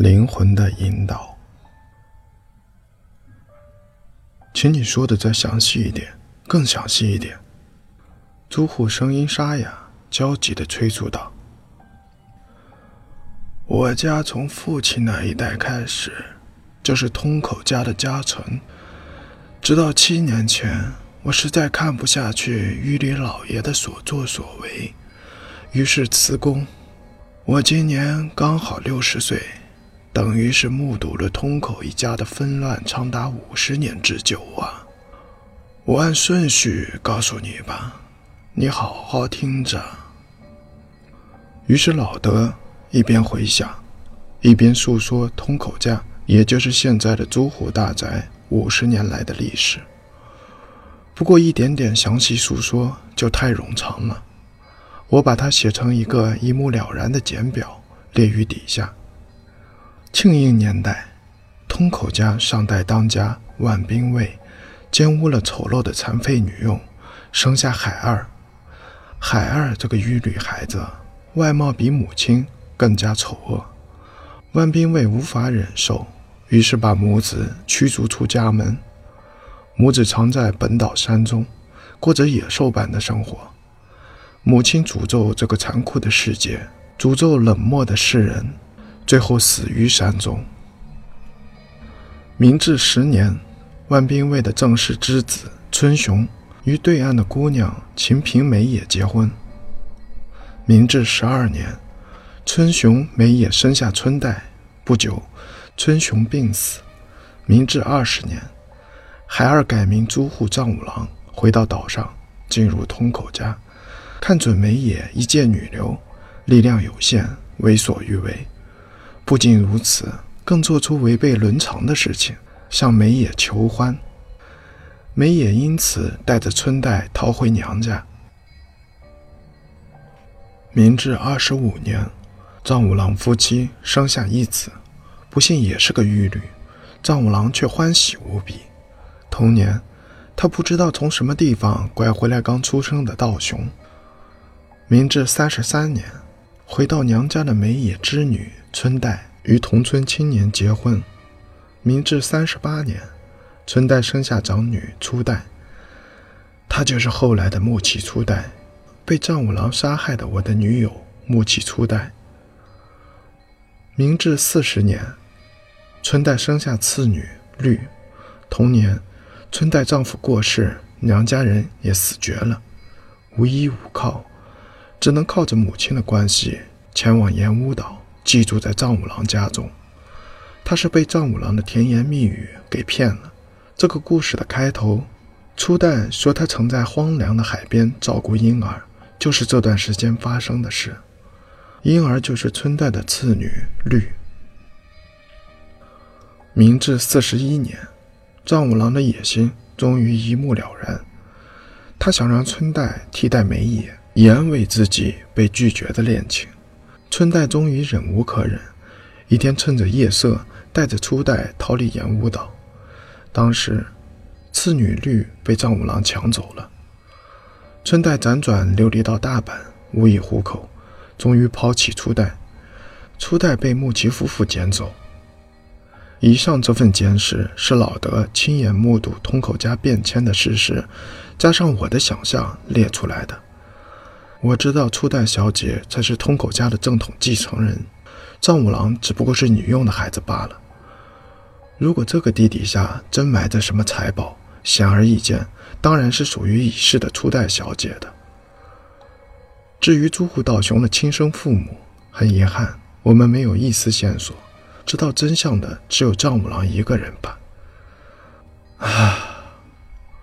灵魂的引导，请你说的再详细一点，更详细一点。租户声音沙哑，焦急地催促道：“我家从父亲那一代开始，就是通口家的家臣。直到七年前，我实在看不下去狱里老爷的所作所为，于是辞工。我今年刚好六十岁。”等于是目睹了通口一家的纷乱长达五十年之久啊！我按顺序告诉你吧，你好好听着。于是老德一边回想，一边诉说通口家，也就是现在的租户大宅五十年来的历史。不过一点点详细诉说就太冗长了，我把它写成一个一目了然的简表，列于底下。庆应年代，通口家上代当家万兵卫，奸污了丑陋的残废女佣，生下海二。海二这个玉女孩子，外貌比母亲更加丑恶。万兵卫无法忍受，于是把母子驱逐出家门。母子藏在本岛山中，过着野兽般的生活。母亲诅咒这个残酷的世界，诅咒冷漠的世人。最后死于山中。明治十年，万兵卫的正室之子春雄与对岸的姑娘秦平美也结婚。明治十二年，春雄美也生下春代。不久，春雄病死。明治二十年，海二改名租户丈五郎，回到岛上，进入通口家，看准美也一介女流，力量有限，为所欲为。不仅如此，更做出违背伦常的事情，向梅野求欢。梅野因此带着春代逃回娘家。明治二十五年，藏五郎夫妻生下一子，不幸也是个玉女，藏五郎却欢喜无比。同年，他不知道从什么地方拐回来刚出生的道雄。明治三十三年，回到娘家的梅野之女。春代与同村青年结婚。明治三十八年，春代生下长女初代，她就是后来的木崎初代，被丈五郎杀害的我的女友木崎初代。明治四十年，春代生下次女绿。同年，春代丈夫过世，娘家人也死绝了，无依无靠，只能靠着母亲的关系前往岩屋岛。寄住在藏五郎家中，他是被藏五郎的甜言蜜语给骗了。这个故事的开头，初代说他曾在荒凉的海边照顾婴儿，就是这段时间发生的事。婴儿就是春代的次女绿。明治四十一年，藏五郎的野心终于一目了然，他想让春代替代梅野，以安慰自己被拒绝的恋情。春代终于忍无可忍，一天趁着夜色，带着初代逃离岩屋岛。当时，次女绿被丈五郎抢走了。春代辗转流离到大阪，无以糊口，终于抛弃初代。初代被木崎夫妇捡走。以上这份简史是老德亲眼目睹通口家变迁的事实，加上我的想象列出来的。我知道初代小姐才是通口家的正统继承人，丈五郎只不过是女佣的孩子罢了。如果这个地底下真埋着什么财宝，显而易见，当然是属于已逝的初代小姐的。至于朱户道雄的亲生父母，很遗憾，我们没有一丝线索，知道真相的只有丈五郎一个人吧。啊，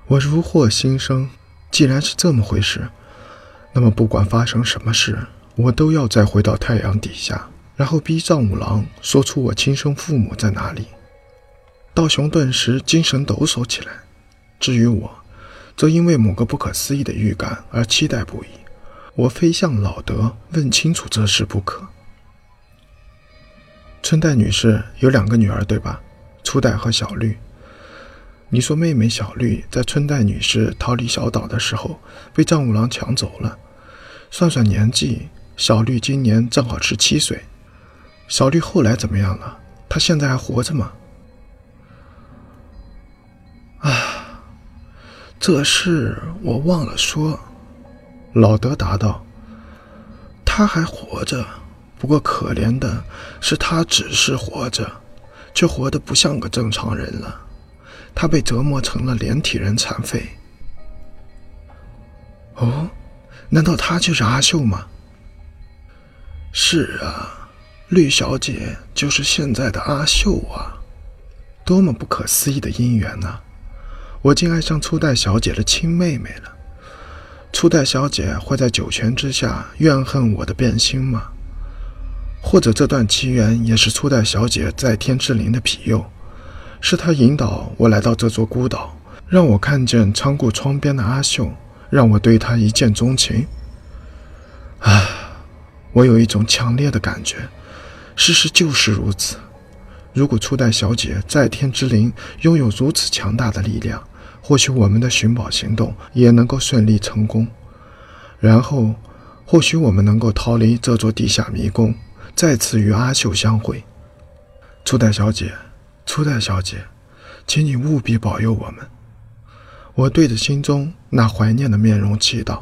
我如获新生，既然是这么回事。那么，不管发生什么事，我都要再回到太阳底下，然后逼藏五郎说出我亲生父母在哪里。道雄顿时精神抖擞起来。至于我，则因为某个不可思议的预感而期待不已。我非向老德问清楚这事不可。春代女士有两个女儿，对吧？初代和小绿。你说妹妹小绿在春代女士逃离小岛的时候被藏五郎抢走了。算算年纪，小绿今年正好十七岁。小绿后来怎么样了？他现在还活着吗？啊，这事我忘了说。老德答道：“他还活着，不过可怜的是，他只是活着，却活得不像个正常人了。他被折磨成了连体人残废。”哦，难道她就是阿秀吗？是啊，绿小姐就是现在的阿秀啊！多么不可思议的姻缘呐！我竟爱上初代小姐的亲妹妹了。初代小姐会在九泉之下怨恨我的变心吗？或者这段奇缘也是初代小姐在天之灵的庇佑，是她引导我来到这座孤岛，让我看见仓库窗边的阿秀，让我对她一见钟情。啊，我有一种强烈的感觉，事实就是如此。如果初代小姐在天之灵拥有如此强大的力量，或许我们的寻宝行动也能够顺利成功，然后，或许我们能够逃离这座地下迷宫，再次与阿秀相会。初代小姐，初代小姐，请你务必保佑我们。我对着心中那怀念的面容祈祷。